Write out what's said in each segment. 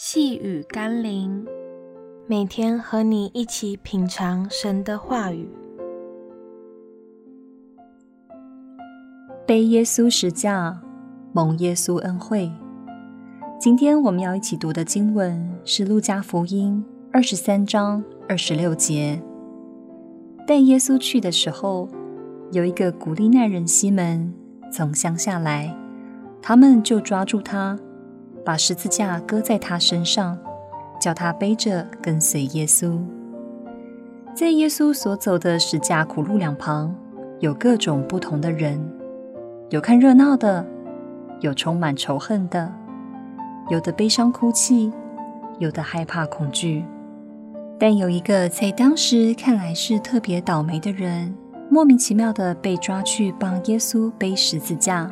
细雨甘霖，每天和你一起品尝神的话语，背耶稣十架，蒙耶稣恩惠。今天我们要一起读的经文是《路加福音》二十三章二十六节。带耶稣去的时候，有一个古利奈人西门从乡下来，他们就抓住他。把十字架搁在他身上，叫他背着跟随耶稣。在耶稣所走的十字架苦路两旁，有各种不同的人，有看热闹的，有充满仇恨的，有的悲伤哭泣，有的害怕恐惧。但有一个在当时看来是特别倒霉的人，莫名其妙的被抓去帮耶稣背十字架。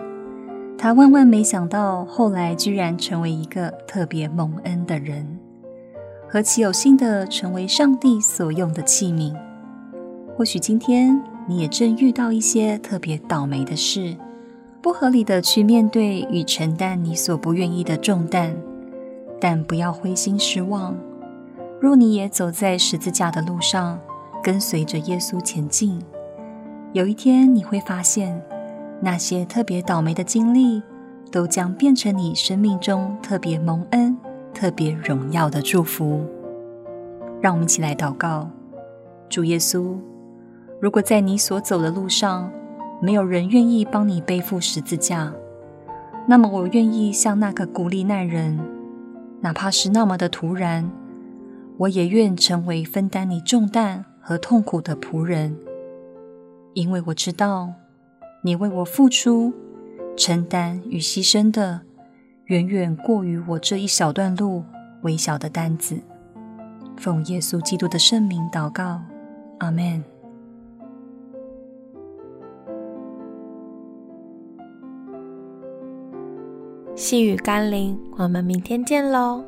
他万万没想到，后来居然成为一个特别蒙恩的人，何其有幸的成为上帝所用的器皿。或许今天你也正遇到一些特别倒霉的事，不合理的去面对与承担你所不愿意的重担，但不要灰心失望。若你也走在十字架的路上，跟随着耶稣前进，有一天你会发现。那些特别倒霉的经历，都将变成你生命中特别蒙恩、特别荣耀的祝福。让我们一起来祷告：主耶稣，如果在你所走的路上，没有人愿意帮你背负十字架，那么我愿意像那个古利奈人，哪怕是那么的突然，我也愿成为分担你重担和痛苦的仆人，因为我知道。你为我付出、承担与牺牲的，远远过于我这一小段路微小的担子。奉耶稣基督的圣名祷告，阿门。细雨甘霖，我们明天见喽。